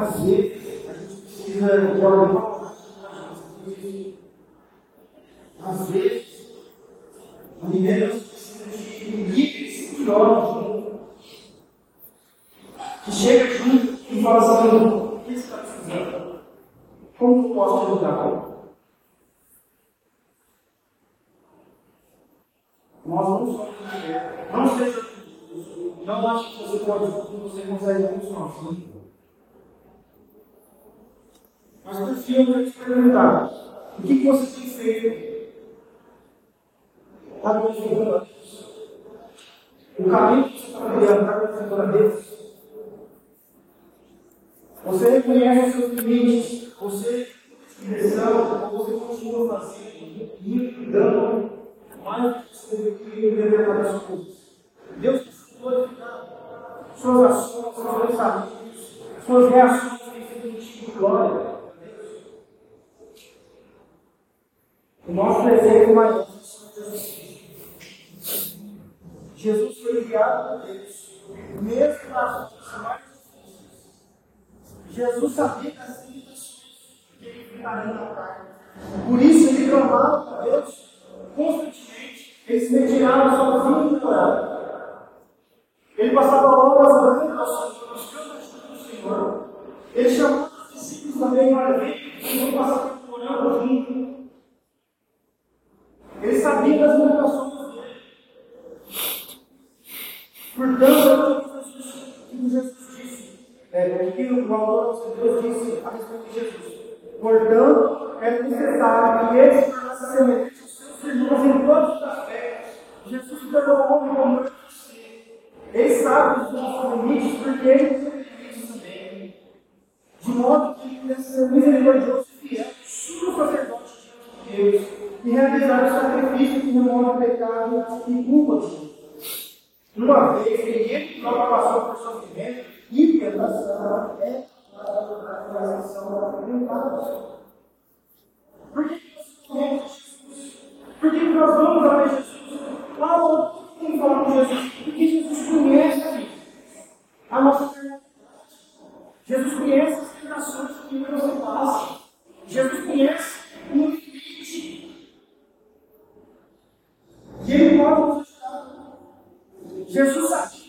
Vezes, a gente precisa alguma Às vezes, liderança precisa de líderes curiosos que chega junto e fala assim: o que você está precisando? Como posso te ajudar? Nós não somos. Não seja não acho que você pode, você consegue sozinho. Mas por fim eu quero te perguntar: o que, que você tem feito? Está glorificando a Deus? O caminho que você está criando está glorificando a Deus? Você reconhece os seus limites, você direção, você continua fazendo, indo, dando mais do que você deveria determinadas coisas. Deus precisa glorificar suas ações, seus pensamentos, suas reações Desejo maior Jesus foi enviado por Deus, mesmo nas mais difíceis. Jesus sabia das limitações que ele enfrentaria na carne. Por isso ele clamava para Deus constantemente. Ele se retirava sozinho de orar. Ele passava horas orando ao Senhor, buscando a ajuda do Senhor. Ele chamava os discípulos também para vir, e não passava tempo orando junto. Ele sabia das limitações dele. Portanto, o que Jesus disse, é, o que o autor de Deus disse a respeito de Jesus. Portanto, é necessário que ele se tornasse semelhante seus irmãos em todos os aspectos. Jesus tornou homem como eu Ele sabe os nossos limites, porque ele tem limites também. De modo que ele deve ser misericordioso e fiel, sumo sacerdote diante de Deus, e realizar o sacrifício que remove o pecado e culpa uma vez que ele próprio passou por sofrimento e pela sua para a transição ação mental. Por que nós corremos Jesus? Por que nós vamos até Jesus? Qual o que falar de Jesus? Porque Jesus conhece a nossa verdade. Jesus conhece as tentações que você passa. Jesus conhece o limite. E Ele pode nos Jesus